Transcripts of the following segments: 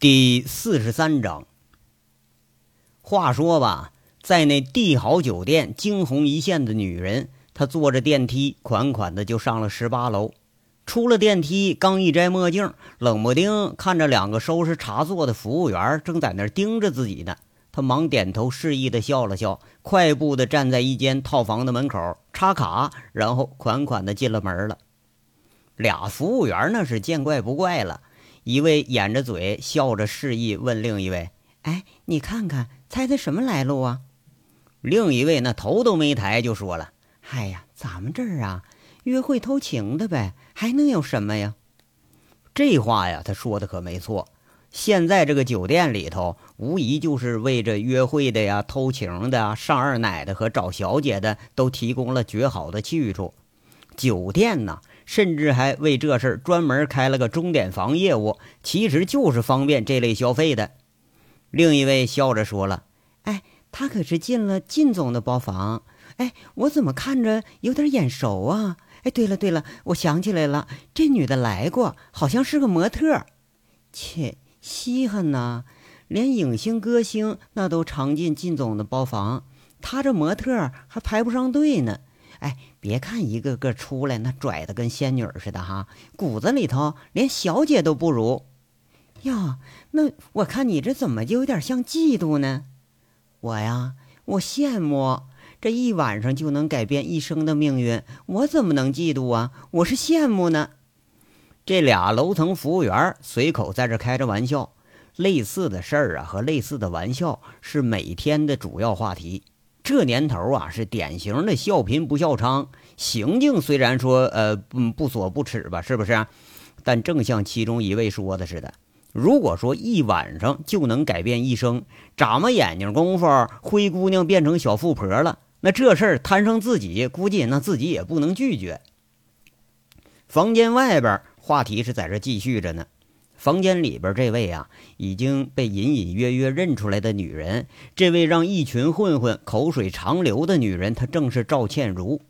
第四十三章。话说吧，在那帝豪酒店惊鸿一现的女人，她坐着电梯，款款的就上了十八楼。出了电梯，刚一摘墨镜，冷不丁看着两个收拾茶座的服务员正在那盯着自己呢。他忙点头示意的笑了笑，快步的站在一间套房的门口插卡，然后款款的进了门了。俩服务员那是见怪不怪了。一位掩着嘴笑着示意问另一位：“哎，你看看，猜猜什么来路啊？”另一位那头都没抬就说了：“哎呀，咱们这儿啊，约会偷情的呗，还能有什么呀？”这话呀，他说的可没错。现在这个酒店里头，无疑就是为这约会的呀、偷情的、上二奶的和找小姐的都提供了绝好的去处。酒店呢？甚至还为这事儿专门开了个钟点房业务，其实就是方便这类消费的。另一位笑着说了：“哎，他可是进了靳总的包房。哎，我怎么看着有点眼熟啊？哎，对了对了，我想起来了，这女的来过，好像是个模特。切，稀罕呐！连影星、歌星那都常进靳总的包房，他这模特还排不上队呢。”哎，别看一个个出来那拽的跟仙女似的哈，骨子里头连小姐都不如。呀，那我看你这怎么就有点像嫉妒呢？我呀，我羡慕这一晚上就能改变一生的命运，我怎么能嫉妒啊？我是羡慕呢。这俩楼层服务员随口在这开着玩笑，类似的事儿啊和类似的玩笑是每天的主要话题。这年头啊，是典型的笑贫不笑娼。行径虽然说呃不不所不耻吧，是不是？但正像其中一位说的似的，如果说一晚上就能改变一生，眨巴眼睛功夫，灰姑娘变成小富婆了，那这事儿摊上自己，估计那自己也不能拒绝。房间外边话题是在这继续着呢。房间里边这位啊，已经被隐隐约约认出来的女人，这位让一群混混口水长流的女人，她正是赵倩如。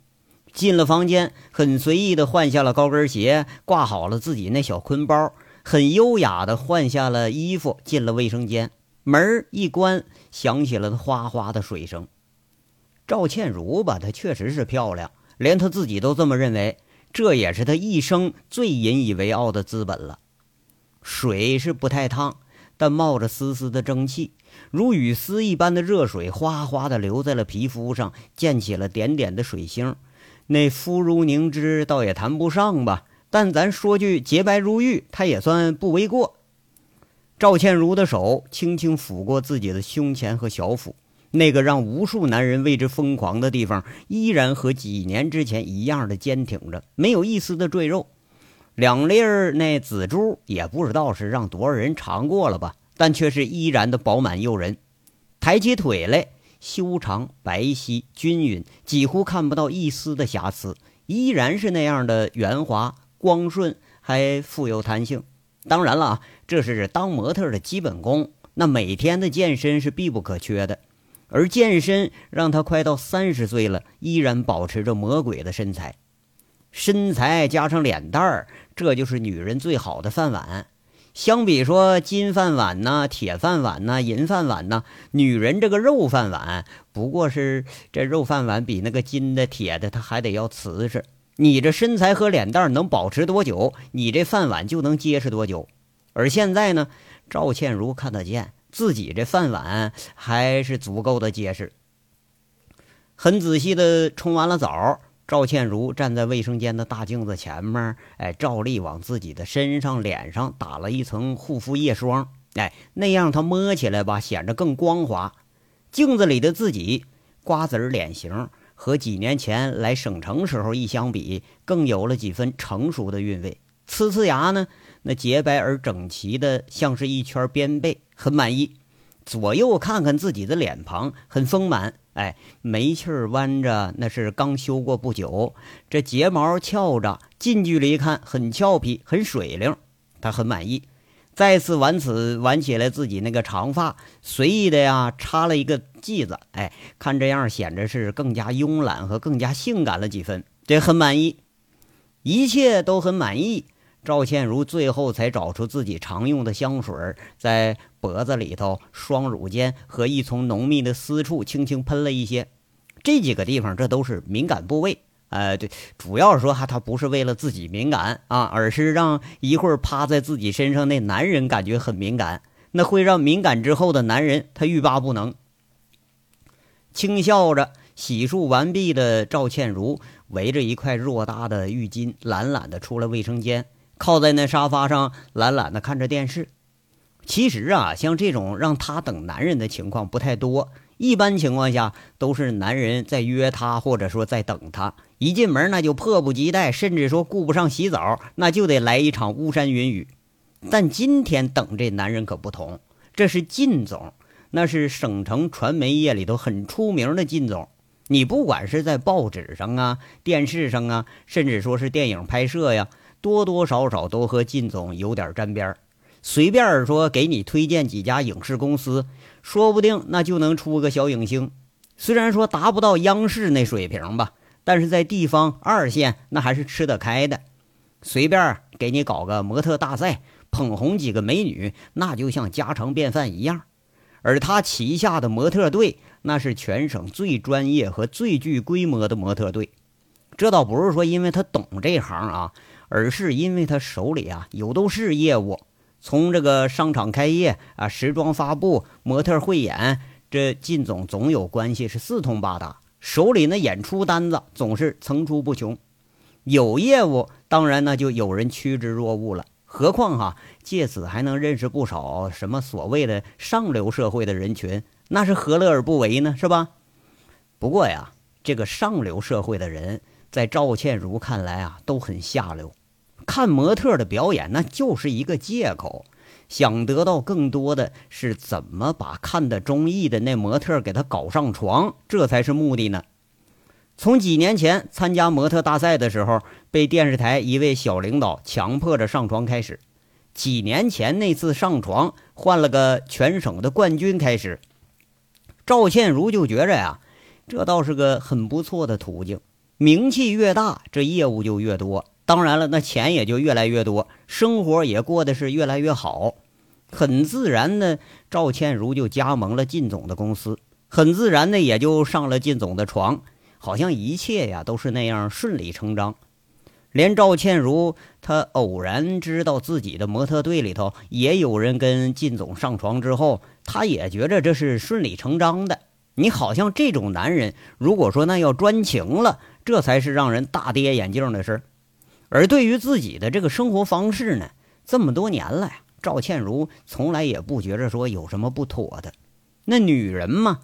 进了房间，很随意的换下了高跟鞋，挂好了自己那小坤包，很优雅的换下了衣服，进了卫生间。门一关，响起了哗哗的水声。赵倩如吧，她确实是漂亮，连她自己都这么认为，这也是她一生最引以为傲的资本了。水是不太烫，但冒着丝丝的蒸汽，如雨丝一般的热水哗哗的流在了皮肤上，溅起了点点的水星。那肤如凝脂，倒也谈不上吧，但咱说句洁白如玉，它也算不为过。赵倩如的手轻轻抚过自己的胸前和小腹，那个让无数男人为之疯狂的地方，依然和几年之前一样的坚挺着，没有一丝的赘肉。两粒儿那紫珠也不知道是让多少人尝过了吧，但却是依然的饱满诱人。抬起腿来，修长、白皙、均匀，几乎看不到一丝的瑕疵，依然是那样的圆滑、光顺，还富有弹性。当然了，这是当模特的基本功，那每天的健身是必不可缺的。而健身让他快到三十岁了，依然保持着魔鬼的身材。身材加上脸蛋儿，这就是女人最好的饭碗。相比说金饭碗呐、铁饭碗呐、银饭碗呐，女人这个肉饭碗不过是这肉饭碗比那个金的、铁的，它还得要瓷实。你这身材和脸蛋能保持多久，你这饭碗就能结实多久。而现在呢，赵倩如看得见自己这饭碗还是足够的结实，很仔细的冲完了澡。赵倩如站在卫生间的大镜子前面，哎，照例往自己的身上、脸上打了一层护肤液霜，哎，那样她摸起来吧，显得更光滑。镜子里的自己，瓜子脸型和几年前来省城时候一相比，更有了几分成熟的韵味。呲呲牙呢，那洁白而整齐的，像是一圈边背，很满意。左右看看自己的脸庞，很丰满。哎，眉气儿弯着，那是刚修过不久。这睫毛翘着，近距离看很俏皮，很水灵。他很满意。再次挽此挽起来自己那个长发，随意的呀插了一个髻子。哎，看这样显着是更加慵懒和更加性感了几分。这很满意，一切都很满意。赵倩如最后才找出自己常用的香水，在脖子里头、双乳间和一丛浓密的私处轻轻喷了一些。这几个地方，这都是敏感部位。呃，对，主要说哈，他不是为了自己敏感啊，而是让一会儿趴在自己身上那男人感觉很敏感，那会让敏感之后的男人他欲罢不能。轻笑着洗漱完毕的赵倩如，围着一块偌大的浴巾，懒懒的出了卫生间。靠在那沙发上，懒懒的看着电视。其实啊，像这种让他等男人的情况不太多。一般情况下，都是男人在约她，或者说在等她。一进门，那就迫不及待，甚至说顾不上洗澡，那就得来一场巫山云雨。但今天等这男人可不同，这是靳总，那是省城传媒业里头很出名的靳总。你不管是在报纸上啊、电视上啊，甚至说是电影拍摄呀。多多少少都和靳总有点沾边，随便说给你推荐几家影视公司，说不定那就能出个小影星。虽然说达不到央视那水平吧，但是在地方二线那还是吃得开的。随便给你搞个模特大赛，捧红几个美女，那就像家常便饭一样。而他旗下的模特队，那是全省最专业和最具规模的模特队。这倒不是说因为他懂这行啊。而是因为他手里啊有都是业务，从这个商场开业啊、时装发布、模特汇演，这靳总总有关系，是四通八达，手里那演出单子总是层出不穷。有业务，当然那就有人趋之若鹜了。何况哈，借此还能认识不少什么所谓的上流社会的人群，那是何乐而不为呢？是吧？不过呀，这个上流社会的人，在赵倩如看来啊，都很下流。看模特的表演，那就是一个借口。想得到更多的是怎么把看的中意的那模特给他搞上床，这才是目的呢。从几年前参加模特大赛的时候，被电视台一位小领导强迫着上床开始；几年前那次上床换了个全省的冠军开始，赵倩如就觉着呀，这倒是个很不错的途径。名气越大，这业务就越多。当然了，那钱也就越来越多，生活也过得是越来越好。很自然的，赵倩如就加盟了靳总的公司，很自然的也就上了靳总的床，好像一切呀都是那样顺理成章。连赵倩如她偶然知道自己的模特队里头也有人跟靳总上床之后，她也觉着这是顺理成章的。你好像这种男人，如果说那要专情了，这才是让人大跌眼镜的事儿。而对于自己的这个生活方式呢，这么多年了呀，赵倩如从来也不觉着说有什么不妥的。那女人嘛，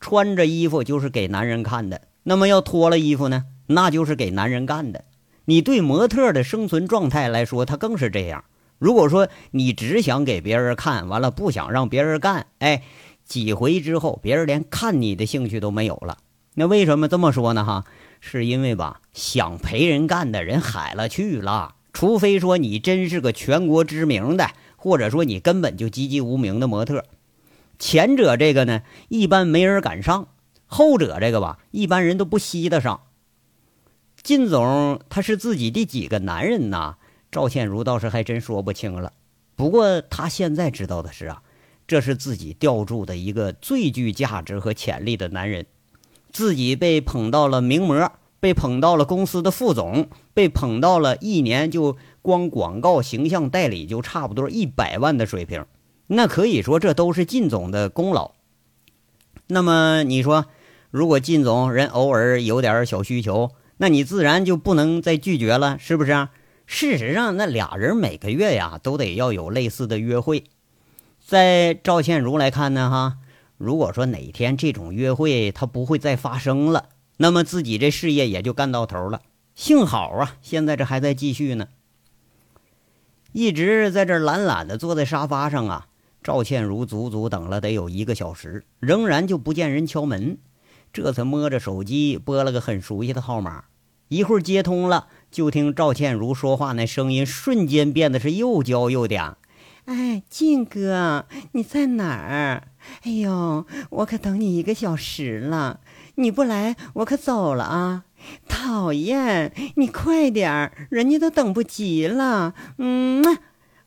穿着衣服就是给男人看的，那么要脱了衣服呢，那就是给男人干的。你对模特的生存状态来说，她更是这样。如果说你只想给别人看，完了不想让别人干，哎，几回之后，别人连看你的兴趣都没有了。那为什么这么说呢？哈？是因为吧，想陪人干的人海了去了。除非说你真是个全国知名的，或者说你根本就籍籍无名的模特。前者这个呢，一般没人敢上；后者这个吧，一般人都不稀得上。靳总他是自己第几个男人呐？赵倩如倒是还真说不清了。不过他现在知道的是啊，这是自己吊住的一个最具价值和潜力的男人。自己被捧到了名模，被捧到了公司的副总，被捧到了一年就光广告形象代理就差不多一百万的水平，那可以说这都是靳总的功劳。那么你说，如果靳总人偶尔有点小需求，那你自然就不能再拒绝了，是不是？事实上，那俩人每个月呀都得要有类似的约会。在赵倩如来看呢，哈。如果说哪天这种约会他不会再发生了，那么自己这事业也就干到头了。幸好啊，现在这还在继续呢。一直在这懒懒的坐在沙发上啊，赵倩如足足等了得有一个小时，仍然就不见人敲门，这才摸着手机拨了个很熟悉的号码。一会儿接通了，就听赵倩如说话，那声音瞬间变得是又娇又嗲。哎，靖哥，你在哪儿？哎呦，我可等你一个小时了，你不来我可走了啊！讨厌，你快点儿，人家都等不及了。嗯，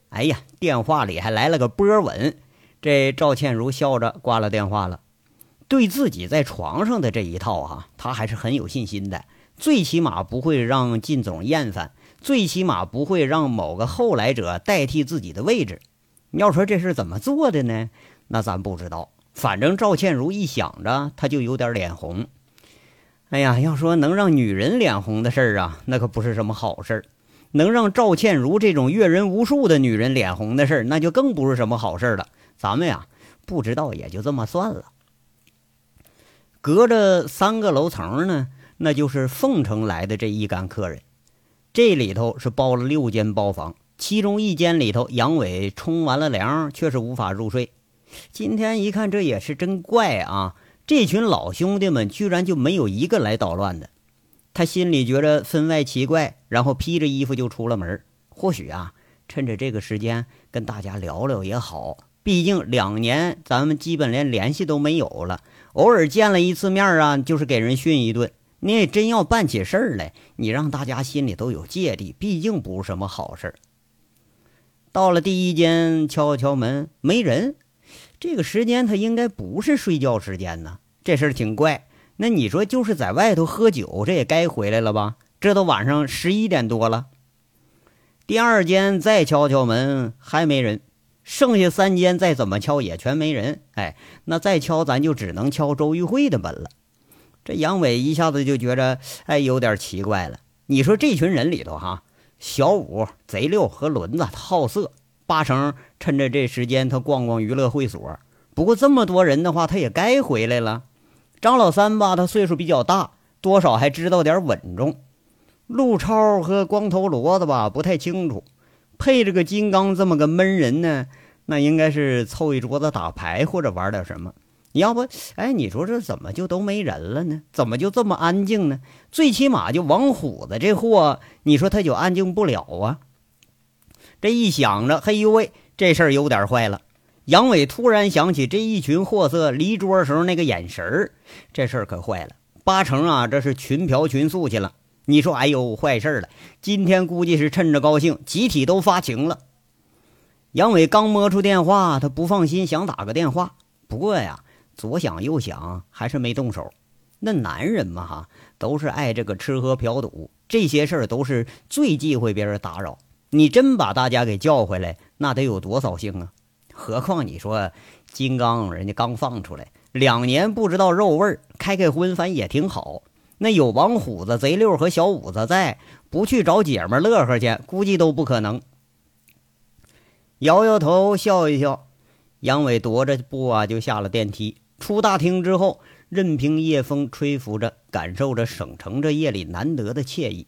哎呀，电话里还来了个波吻，这赵倩如笑着挂了电话了。对自己在床上的这一套哈，她还是很有信心的，最起码不会让靳总厌烦。最起码不会让某个后来者代替自己的位置。要说这是怎么做的呢？那咱不知道。反正赵倩如一想着，她就有点脸红。哎呀，要说能让女人脸红的事儿啊，那可不是什么好事儿。能让赵倩如这种阅人无数的女人脸红的事儿，那就更不是什么好事了。咱们呀，不知道也就这么算了。隔着三个楼层呢，那就是凤城来的这一干客人。这里头是包了六间包房，其中一间里头，杨伟冲完了凉，却是无法入睡。今天一看，这也是真怪啊！这群老兄弟们居然就没有一个来捣乱的。他心里觉着分外奇怪，然后披着衣服就出了门。或许啊，趁着这个时间跟大家聊聊也好。毕竟两年咱们基本连联系都没有了，偶尔见了一次面啊，就是给人训一顿。你也真要办起事儿来，你让大家心里都有芥蒂，毕竟不是什么好事儿。到了第一间，敲敲门，没人。这个时间他应该不是睡觉时间呢，这事儿挺怪。那你说就是在外头喝酒，这也该回来了吧？这都晚上十一点多了。第二间再敲敲门，还没人。剩下三间再怎么敲也全没人。哎，那再敲咱就只能敲周玉慧的门了。这杨伟一下子就觉着，哎，有点奇怪了。你说这群人里头，哈，小五、贼六和轮子，好色，八成趁着这时间他逛逛娱乐会所。不过这么多人的话，他也该回来了。张老三吧，他岁数比较大，多少还知道点稳重。陆超和光头骡子吧，不太清楚。配着个金刚这么个闷人呢，那应该是凑一桌子打牌或者玩点什么。要不，哎，你说这怎么就都没人了呢？怎么就这么安静呢？最起码就王虎子这货，你说他就安静不了啊？这一想着，嘿呦喂，这事儿有点坏了。杨伟突然想起这一群货色离桌时候那个眼神儿，这事儿可坏了，八成啊，这是群嫖群宿去了。你说，哎呦，坏事了！今天估计是趁着高兴，集体都发情了。杨伟刚摸出电话，他不放心，想打个电话，不过呀。左想右想，还是没动手。那男人嘛，哈，都是爱这个吃喝嫖赌，这些事儿都是最忌讳别人打扰。你真把大家给叫回来，那得有多扫兴啊！何况你说金刚人家刚放出来两年，不知道肉味儿，开开荤，反正也挺好。那有王虎子、贼六和小五子在，不去找姐们乐呵去，估计都不可能。摇摇头，笑一笑，杨伟踱着步啊，就下了电梯。出大厅之后，任凭夜风吹拂着，感受着省城这夜里难得的惬意。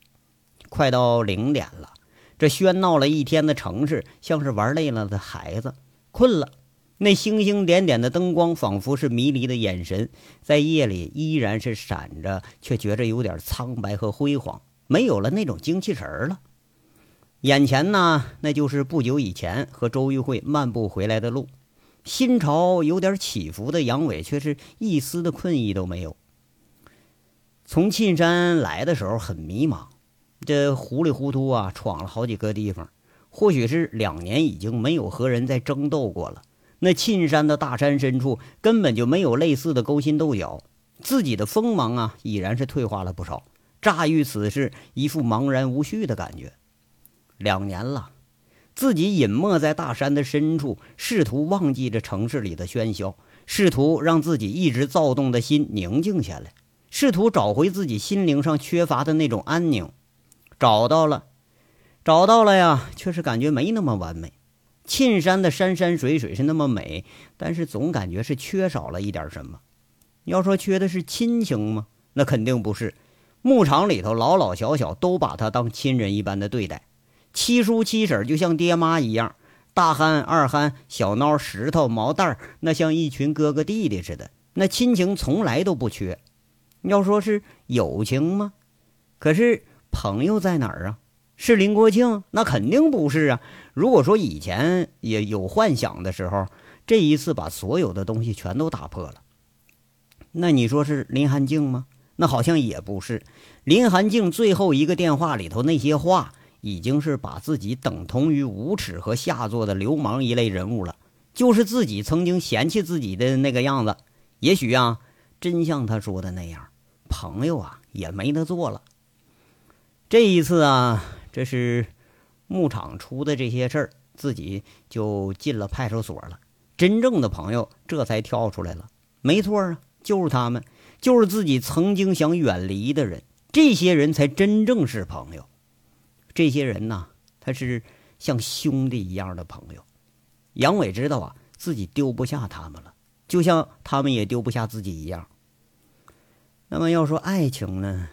快到零点了，这喧闹了一天的城市像是玩累了的孩子，困了。那星星点点的灯光，仿佛是迷离的眼神，在夜里依然是闪着，却觉着有点苍白和辉煌，没有了那种精气神了。眼前呢，那就是不久以前和周玉慧漫步回来的路。心潮有点起伏的杨伟，却是一丝的困意都没有。从沁山来的时候很迷茫，这糊里糊涂啊，闯了好几个地方。或许是两年已经没有和人在争斗过了，那沁山的大山深处根本就没有类似的勾心斗角，自己的锋芒啊，已然是退化了不少。乍遇此事，一副茫然无序的感觉。两年了。自己隐没在大山的深处，试图忘记这城市里的喧嚣，试图让自己一直躁动的心宁静下来，试图找回自己心灵上缺乏的那种安宁。找到了，找到了呀，却是感觉没那么完美。沁山的山山水水是那么美，但是总感觉是缺少了一点什么。要说缺的是亲情吗？那肯定不是。牧场里头老老小小都把他当亲人一般的对待。七叔七婶就像爹妈一样，大憨、二憨、小孬、石头、毛蛋儿，那像一群哥哥弟弟似的，那亲情从来都不缺。要说是友情吗？可是朋友在哪儿啊？是林国庆？那肯定不是啊！如果说以前也有幻想的时候，这一次把所有的东西全都打破了。那你说是林寒静吗？那好像也不是。林寒静最后一个电话里头那些话，已经是把自己等同于无耻和下作的流氓一类人物了，就是自己曾经嫌弃自己的那个样子。也许啊，真像他说的那样，朋友啊也没得做了。这一次啊，这是牧场出的这些事儿，自己就进了派出所了。真正的朋友这才跳出来了。没错啊。就是他们，就是自己曾经想远离的人，这些人才真正是朋友。这些人呢，他是像兄弟一样的朋友。杨伟知道啊，自己丢不下他们了，就像他们也丢不下自己一样。那么要说爱情呢，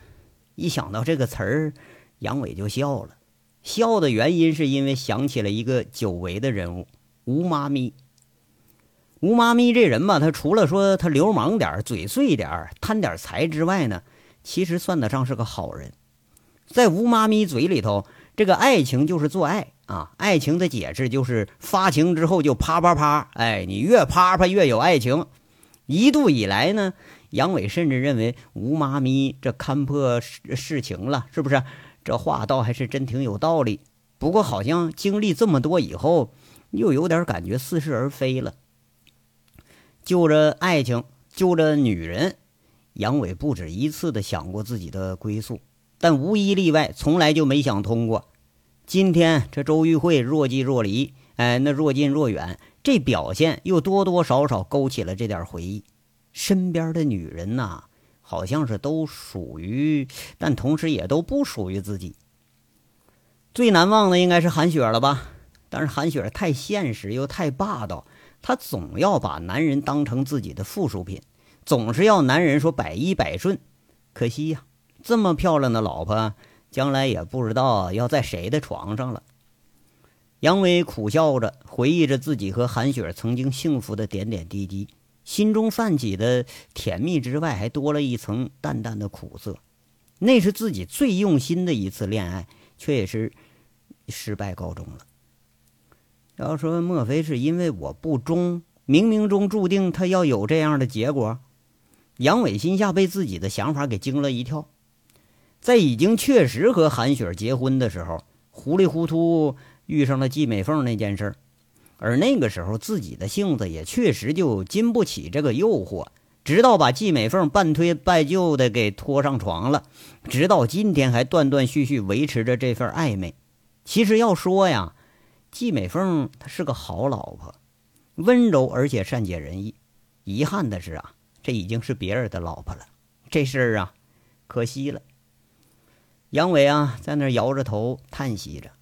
一想到这个词儿，杨伟就笑了。笑的原因是因为想起了一个久违的人物——吴妈咪。吴妈咪这人吧，他除了说他流氓点嘴碎点贪点财之外呢，其实算得上是个好人。在吴妈咪嘴里头，这个爱情就是做爱啊，爱情的解释就是发情之后就啪啪啪，哎，你越啪啪越有爱情。一度以来呢，杨伟甚至认为吴妈咪这看破世世情了，是不是？这话倒还是真挺有道理。不过好像经历这么多以后，又有点感觉似是而非了。就着爱情，就着女人，杨伟不止一次的想过自己的归宿，但无一例外，从来就没想通过。今天这周玉慧若即若离，哎，那若近若远，这表现又多多少少勾起了这点回忆。身边的女人呐，好像是都属于，但同时也都不属于自己。最难忘的应该是韩雪了吧？但是韩雪太现实又太霸道。她总要把男人当成自己的附属品，总是要男人说百依百顺。可惜呀，这么漂亮的老婆，将来也不知道要在谁的床上了。杨伟苦笑着回忆着自己和韩雪曾经幸福的点点滴滴，心中泛起的甜蜜之外，还多了一层淡淡的苦涩。那是自己最用心的一次恋爱，却也是失败告终了。要说莫非是因为我不忠，冥冥中注定他要有这样的结果？杨伟心下被自己的想法给惊了一跳。在已经确实和韩雪结婚的时候，糊里糊涂遇上了季美凤那件事而那个时候自己的性子也确实就经不起这个诱惑，直到把季美凤半推半就的给拖上床了，直到今天还断断续续维持着这份暧昧。其实要说呀。季美凤她是个好老婆，温柔而且善解人意。遗憾的是啊，这已经是别人的老婆了，这事儿啊，可惜了。杨伟啊，在那摇着头叹息着。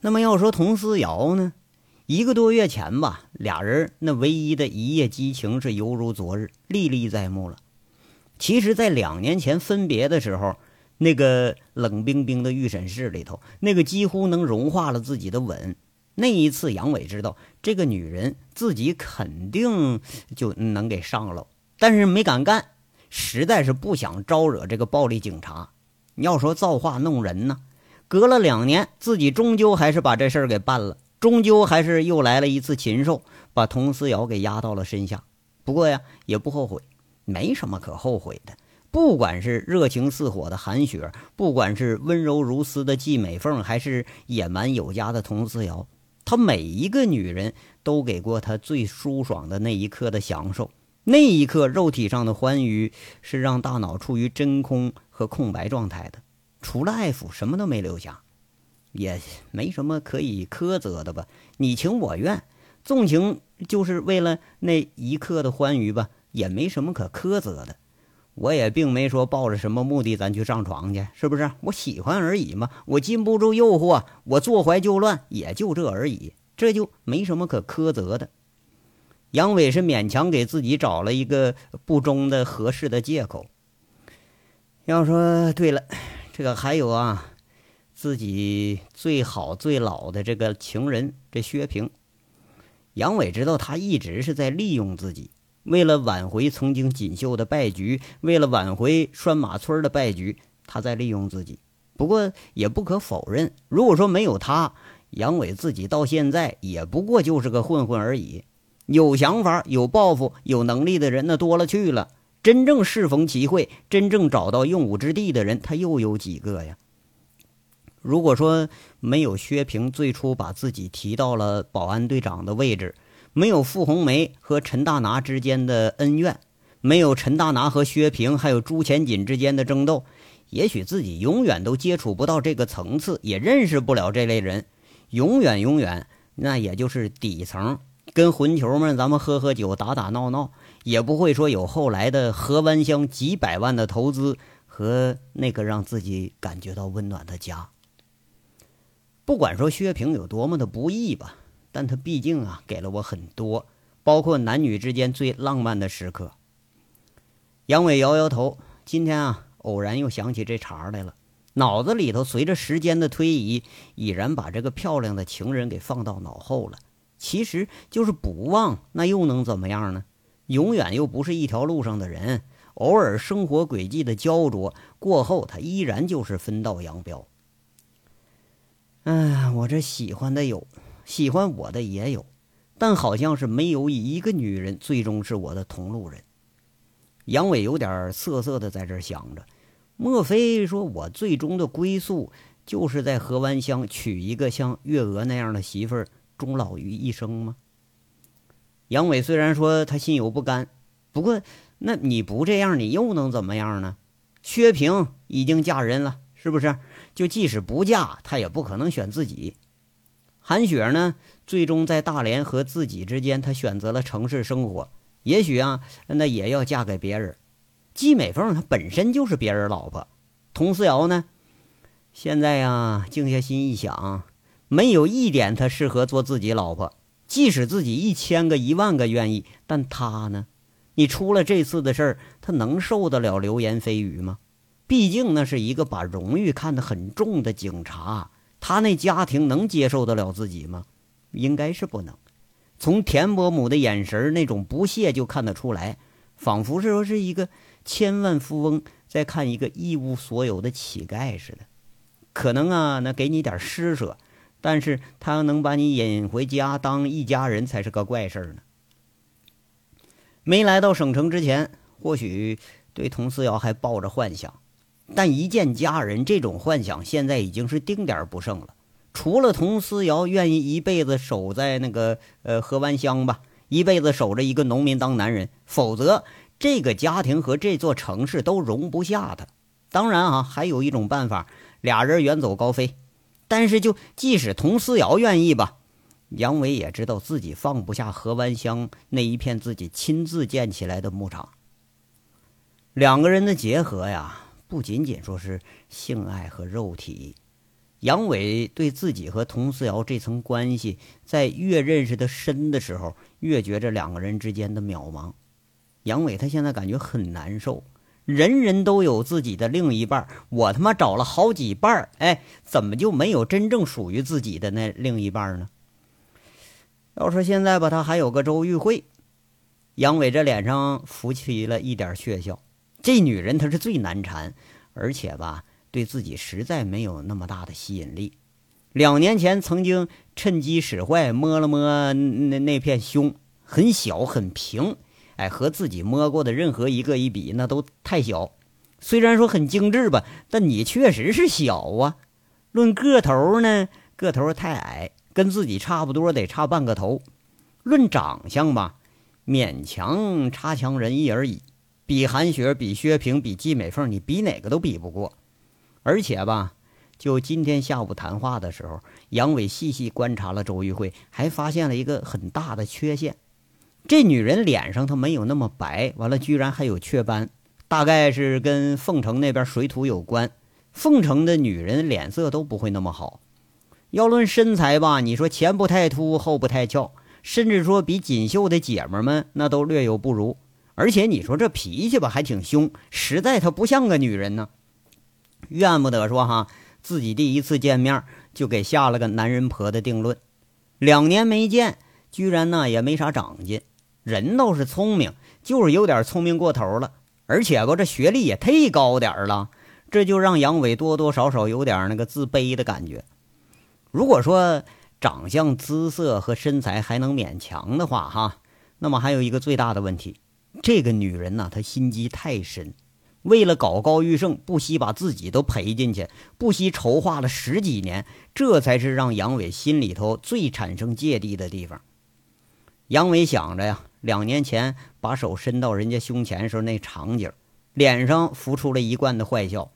那么要说佟思瑶呢，一个多月前吧，俩人那唯一的一夜激情是犹如昨日，历历在目了。其实，在两年前分别的时候。那个冷冰冰的预审室里头，那个几乎能融化了自己的吻。那一次，杨伟知道这个女人自己肯定就能给上了，但是没敢干，实在是不想招惹这个暴力警察。你要说造化弄人呢，隔了两年，自己终究还是把这事儿给办了，终究还是又来了一次禽兽，把佟思瑶给压到了身下。不过呀，也不后悔，没什么可后悔的。不管是热情似火的韩雪，不管是温柔如丝的季美凤，还是野蛮有加的佟思瑶，她每一个女人都给过她最舒爽的那一刻的享受。那一刻，肉体上的欢愉是让大脑处于真空和空白状态的，除了爱抚，什么都没留下，也没什么可以苛责的吧？你情我愿，纵情就是为了那一刻的欢愉吧？也没什么可苛责的。我也并没说抱着什么目的咱去上床去，是不是？我喜欢而已嘛，我禁不住诱惑，我坐怀就乱，也就这而已，这就没什么可苛责的。杨伟是勉强给自己找了一个不忠的合适的借口。要说对了，这个还有啊，自己最好最老的这个情人这薛平，杨伟知道他一直是在利用自己。为了挽回曾经锦绣的败局，为了挽回拴马村的败局，他在利用自己。不过也不可否认，如果说没有他，杨伟自己到现在也不过就是个混混而已。有想法、有抱负、有能力的人那多了去了，真正适逢其会、真正找到用武之地的人，他又有几个呀？如果说没有薛平最初把自己提到了保安队长的位置，没有傅红梅和陈大拿之间的恩怨，没有陈大拿和薛平还有朱前锦之间的争斗，也许自己永远都接触不到这个层次，也认识不了这类人，永远永远那也就是底层，跟混球们咱们喝喝酒、打打闹闹，也不会说有后来的河湾乡几百万的投资和那个让自己感觉到温暖的家。不管说薛平有多么的不易吧，但他毕竟啊给了我很多，包括男女之间最浪漫的时刻。杨伟摇摇头，今天啊偶然又想起这茬来了，脑子里头随着时间的推移，已然把这个漂亮的情人给放到脑后了。其实就是不忘，那又能怎么样呢？永远又不是一条路上的人，偶尔生活轨迹的焦灼过后，他依然就是分道扬镳。哎，我这喜欢的有，喜欢我的也有，但好像是没有一个女人最终是我的同路人。杨伟有点涩涩的在这想着，莫非说我最终的归宿就是在河湾乡娶一个像月娥那样的媳妇儿，终老于一生吗？杨伟虽然说他心有不甘，不过那你不这样，你又能怎么样呢？薛平已经嫁人了，是不是？就即使不嫁，他也不可能选自己。韩雪呢，最终在大连和自己之间，她选择了城市生活。也许啊，那也要嫁给别人。季美凤她本身就是别人老婆。佟思瑶呢，现在呀，静下心一想，没有一点她适合做自己老婆。即使自己一千个一万个愿意，但他呢？你出了这次的事儿，他能受得了流言蜚语吗？毕竟那是一个把荣誉看得很重的警察，他那家庭能接受得了自己吗？应该是不能。从田伯母的眼神那种不屑就看得出来，仿佛是说是一个千万富翁在看一个一无所有的乞丐似的。可能啊，那给你点施舍，但是他要能把你引回家当一家人才是个怪事儿呢。没来到省城之前，或许对佟思瑶还抱着幻想。但一见家人，这种幻想现在已经是丁点儿不剩了。除了佟思瑶愿意一辈子守在那个呃河湾乡吧，一辈子守着一个农民当男人，否则这个家庭和这座城市都容不下他。当然啊，还有一种办法，俩人远走高飞。但是就即使佟思瑶愿意吧，杨伟也知道自己放不下河湾乡那一片自己亲自建起来的牧场。两个人的结合呀。不仅仅说是性爱和肉体，杨伟对自己和佟思瑶这层关系，在越认识的深的时候，越觉着两个人之间的渺茫。杨伟他现在感觉很难受，人人都有自己的另一半，我他妈找了好几半哎，怎么就没有真正属于自己的那另一半呢？要说现在吧，他还有个周玉慧，杨伟这脸上浮起了一点血笑。这女人她是最难缠，而且吧，对自己实在没有那么大的吸引力。两年前曾经趁机使坏，摸了摸那那片胸，很小很平，哎，和自己摸过的任何一个一比，那都太小。虽然说很精致吧，但你确实是小啊。论个头呢，个头太矮，跟自己差不多，得差半个头。论长相吧，勉强差强人意而已。比韩雪，比薛平，比季美凤，你比哪个都比不过。而且吧，就今天下午谈话的时候，杨伟细细观察了周玉慧，还发现了一个很大的缺陷：这女人脸上她没有那么白，完了居然还有雀斑，大概是跟凤城那边水土有关。凤城的女人脸色都不会那么好。要论身材吧，你说前不太秃，后不太翘，甚至说比锦绣的姐们们那都略有不如。而且你说这脾气吧，还挺凶，实在她不像个女人呢。怨不得说哈，自己第一次见面就给下了个男人婆的定论。两年没见，居然呢也没啥长进。人倒是聪明，就是有点聪明过头了。而且吧，这学历也忒高点了。这就让杨伟多多少少有点那个自卑的感觉。如果说长相、姿色和身材还能勉强的话，哈，那么还有一个最大的问题，这个女人呢，她心机太深，为了搞高玉胜，不惜把自己都赔进去，不惜筹划了十几年，这才是让杨伟心里头最产生芥蒂的地方。杨伟想着呀，两年前把手伸到人家胸前时候那场景，脸上浮出了一贯的坏笑。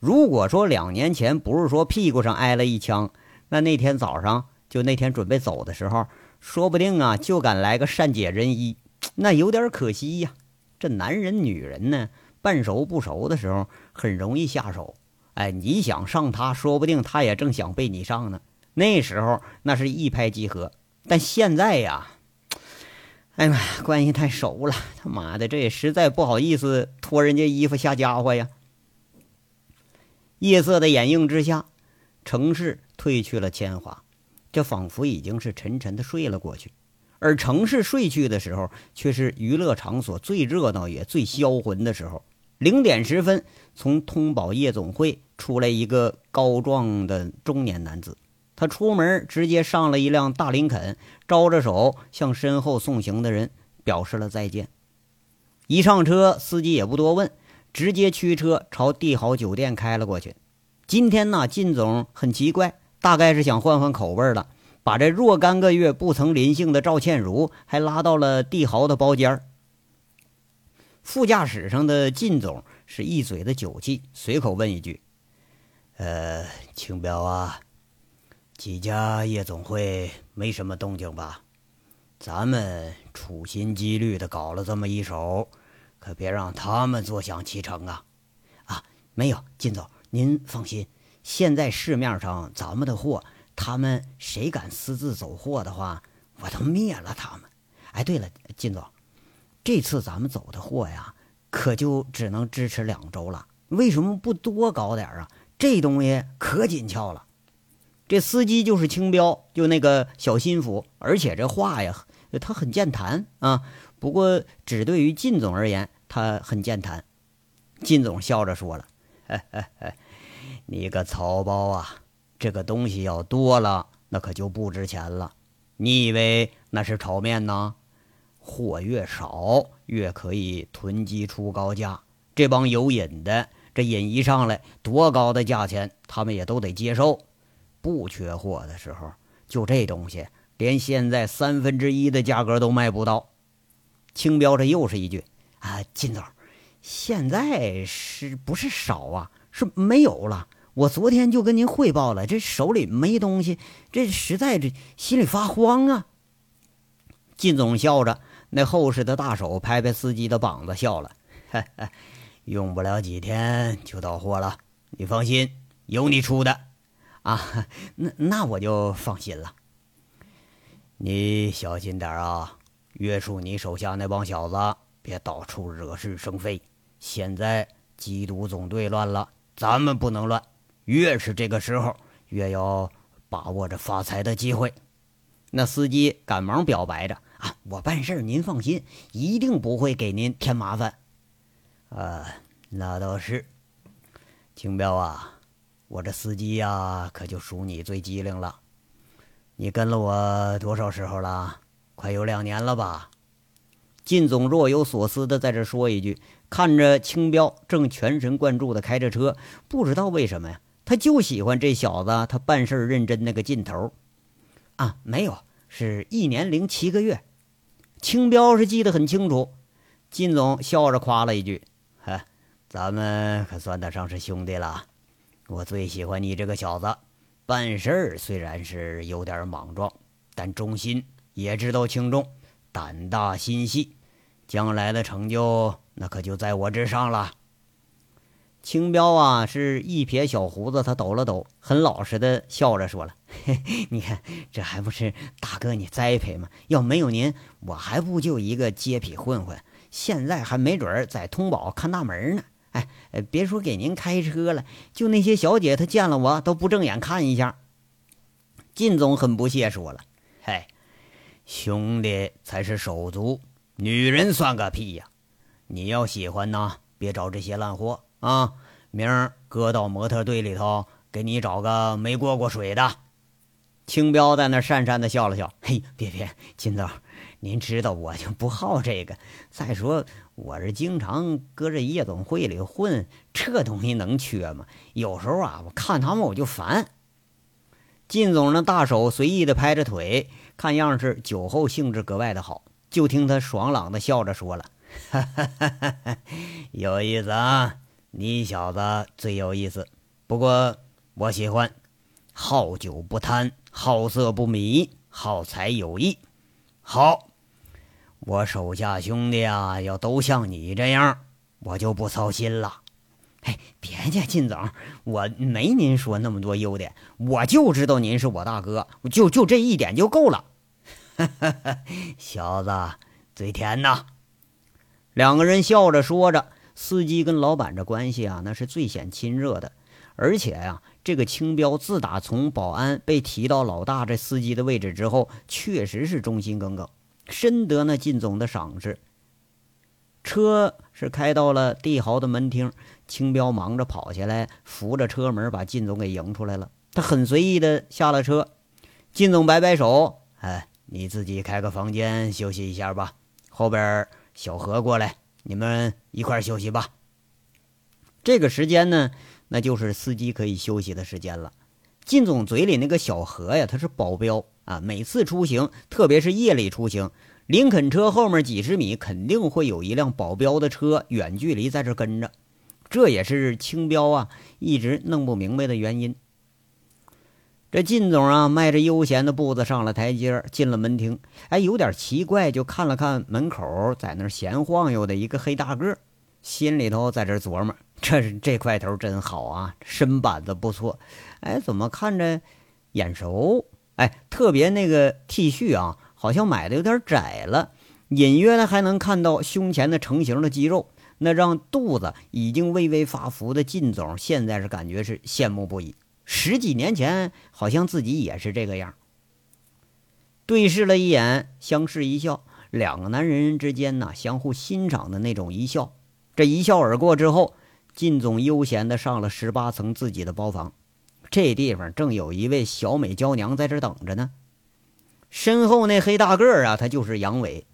如果说两年前不是说屁股上挨了一枪，那那天早上就那天准备走的时候，说不定啊就敢来个善解人意，那有点可惜呀。这男人女人呢，半熟不熟的时候很容易下手。哎，你想上他，说不定他也正想被你上呢。那时候那是一拍即合，但现在呀，哎呀妈呀，关系太熟了，他妈的这也实在不好意思脱人家衣服下家伙呀。夜色的掩映之下，城市褪去了铅华，这仿佛已经是沉沉的睡了过去。而城市睡去的时候，却是娱乐场所最热闹也最销魂的时候。零点时分，从通宝夜总会出来一个高壮的中年男子，他出门直接上了一辆大林肯，招着手向身后送行的人表示了再见。一上车，司机也不多问。直接驱车朝帝豪酒店开了过去。今天呢，靳总很奇怪，大概是想换换口味了，把这若干个月不曾临幸的赵倩茹还拉到了帝豪的包间副驾驶上的靳总是一嘴的酒气，随口问一句：“呃，青彪啊，几家夜总会没什么动静吧？咱们处心积虑的搞了这么一手。”可别让他们坐享其成啊！啊，没有，金总，您放心，现在市面上咱们的货，他们谁敢私自走货的话，我都灭了他们。哎，对了，金总，这次咱们走的货呀，可就只能支持两周了。为什么不多搞点啊？这东西可紧俏了。这司机就是青彪，就那个小心腹，而且这话呀，他很健谈啊。不过，只对于靳总而言，他很健谈。靳总笑着说了：“ 你个草包啊，这个东西要多了，那可就不值钱了。你以为那是炒面呢？货越少，越可以囤积出高价。这帮有瘾的，这瘾一上来，多高的价钱他们也都得接受。不缺货的时候，就这东西，连现在三分之一的价格都卖不到。”青标这又是一句啊，金总，现在是不是少啊？是没有了。我昨天就跟您汇报了，这手里没东西，这实在这心里发慌啊。靳总笑着，那厚实的大手拍拍司机的膀子，笑了，用不了几天就到货了，你放心，有你出的啊。那那我就放心了。你小心点啊。约束你手下那帮小子，别到处惹是生非。现在缉毒总队乱了，咱们不能乱。越是这个时候，越要把握着发财的机会。那司机赶忙表白着：“啊，我办事您放心，一定不会给您添麻烦。”啊，那倒是。青彪啊，我这司机呀，可就属你最机灵了。你跟了我多少时候了？快有两年了吧？靳总若有所思的在这说一句，看着青彪正全神贯注的开着车，不知道为什么呀，他就喜欢这小子，他办事认真那个劲头。啊，没有，是一年零七个月。青彪是记得很清楚。靳总笑着夸了一句：“哈，咱们可算得上是兄弟了。我最喜欢你这个小子，办事儿虽然是有点莽撞，但忠心。”也知道轻重，胆大心细，将来的成就那可就在我之上了。青彪啊，是一撇小胡子，他抖了抖，很老实的笑着说了：“嘿 你看，这还不是大哥你栽培吗？要没有您，我还不就一个街痞混混，现在还没准在通宝看大门呢。哎，别说给您开车了，就那些小姐，她见了我都不正眼看一下。”靳总很不屑说了：“嘿。”兄弟才是手足，女人算个屁呀！你要喜欢呢，别找这些烂货啊！明儿哥到模特队里头给你找个没过过水的。青彪在那讪讪的笑了笑：“嘿，别别，靳总，您知道我就不好这个。再说我是经常搁这夜总会里混，这东西能缺吗？有时候啊，我看他们我就烦。”靳总呢，大手随意的拍着腿，看样是酒后兴致格外的好。就听他爽朗的笑着说了：“哈哈哈哈哈，有意思啊，你小子最有意思。不过我喜欢，好酒不贪，好色不迷，好财有意。好，我手下兄弟啊，要都像你这样，我就不操心了。”哎，别介，靳总，我没您说那么多优点，我就知道您是我大哥，就就这一点就够了。小子，嘴甜呐！两个人笑着说着，司机跟老板这关系啊，那是最显亲热的。而且呀，这个青彪自打从保安被提到老大这司机的位置之后，确实是忠心耿耿，深得那靳总的赏识。车是开到了帝豪的门厅。青彪忙着跑下来，扶着车门把靳总给迎出来了。他很随意的下了车。靳总摆摆手：“哎，你自己开个房间休息一下吧。后边小何过来，你们一块休息吧。”这个时间呢，那就是司机可以休息的时间了。靳总嘴里那个小何呀，他是保镖啊。每次出行，特别是夜里出行，林肯车后面几十米肯定会有一辆保镖的车，远距离在这跟着。这也是青标啊一直弄不明白的原因。这靳总啊迈着悠闲的步子上了台阶，进了门厅。哎，有点奇怪，就看了看门口在那闲晃悠的一个黑大个，心里头在这琢磨：这是这块头真好啊，身板子不错。哎，怎么看着眼熟？哎，特别那个 T 恤啊，好像买的有点窄了，隐约的还能看到胸前的成型的肌肉。那让肚子已经微微发福的靳总，现在是感觉是羡慕不已。十几年前，好像自己也是这个样。对视了一眼，相视一笑，两个男人之间呢，相互欣赏的那种一笑。这一笑而过之后，靳总悠闲的上了十八层自己的包房。这地方正有一位小美娇娘在这等着呢。身后那黑大个儿啊，他就是杨伟。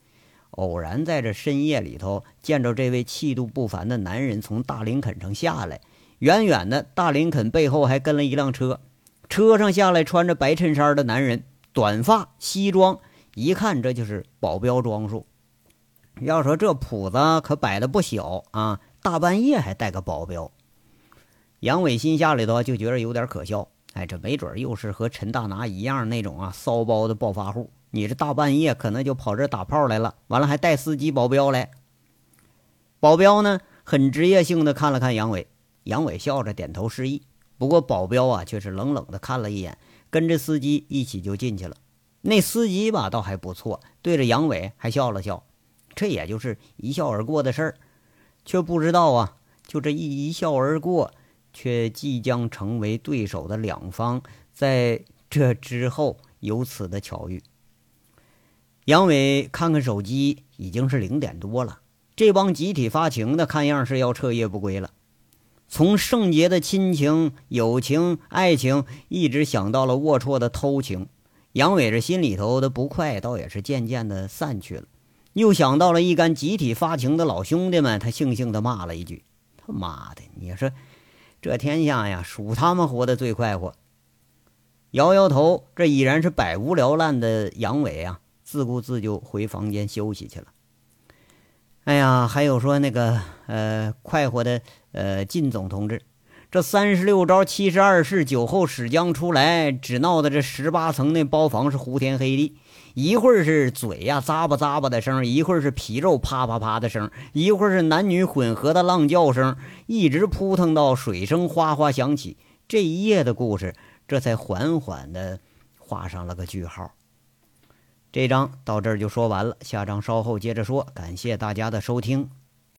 偶然在这深夜里头见着这位气度不凡的男人从大林肯上下来，远远的大林肯背后还跟了一辆车，车上下来穿着白衬衫的男人，短发西装，一看这就是保镖装束。要说这谱子可摆的不小啊，大半夜还带个保镖。杨伟心下里头就觉得有点可笑，哎，这没准又是和陈大拿一样那种啊骚包的暴发户。你这大半夜可能就跑这打炮来了，完了还带司机保镖来。保镖呢，很职业性的看了看杨伟，杨伟笑着点头示意。不过保镖啊，却是冷冷的看了一眼，跟着司机一起就进去了。那司机吧，倒还不错，对着杨伟还笑了笑。这也就是一笑而过的事儿，却不知道啊，就这一一笑而过，却即将成为对手的两方，在这之后有此的巧遇。杨伟看看手机，已经是零点多了。这帮集体发情的，看样是要彻夜不归了。从圣洁的亲情、友情、爱情，一直想到了龌龊的偷情。杨伟这心里头的不快，倒也是渐渐的散去了。又想到了一干集体发情的老兄弟们，他悻悻的骂了一句：“他妈的！你说这天下呀，属他们活得最快活。”摇摇头，这已然是百无聊赖的杨伟啊。自顾自就回房间休息去了。哎呀，还有说那个呃，快活的呃，靳总同志，这三十六招七十二式酒后使将出来，只闹得这十八层那包房是呼天黑地，一会儿是嘴呀咂吧咂吧的声，一会儿是皮肉啪啪啪的声，一会儿是男女混合的浪叫声，一直扑腾到水声哗哗响起。这一夜的故事，这才缓缓的画上了个句号。这章到这儿就说完了，下章稍后接着说。感谢大家的收听。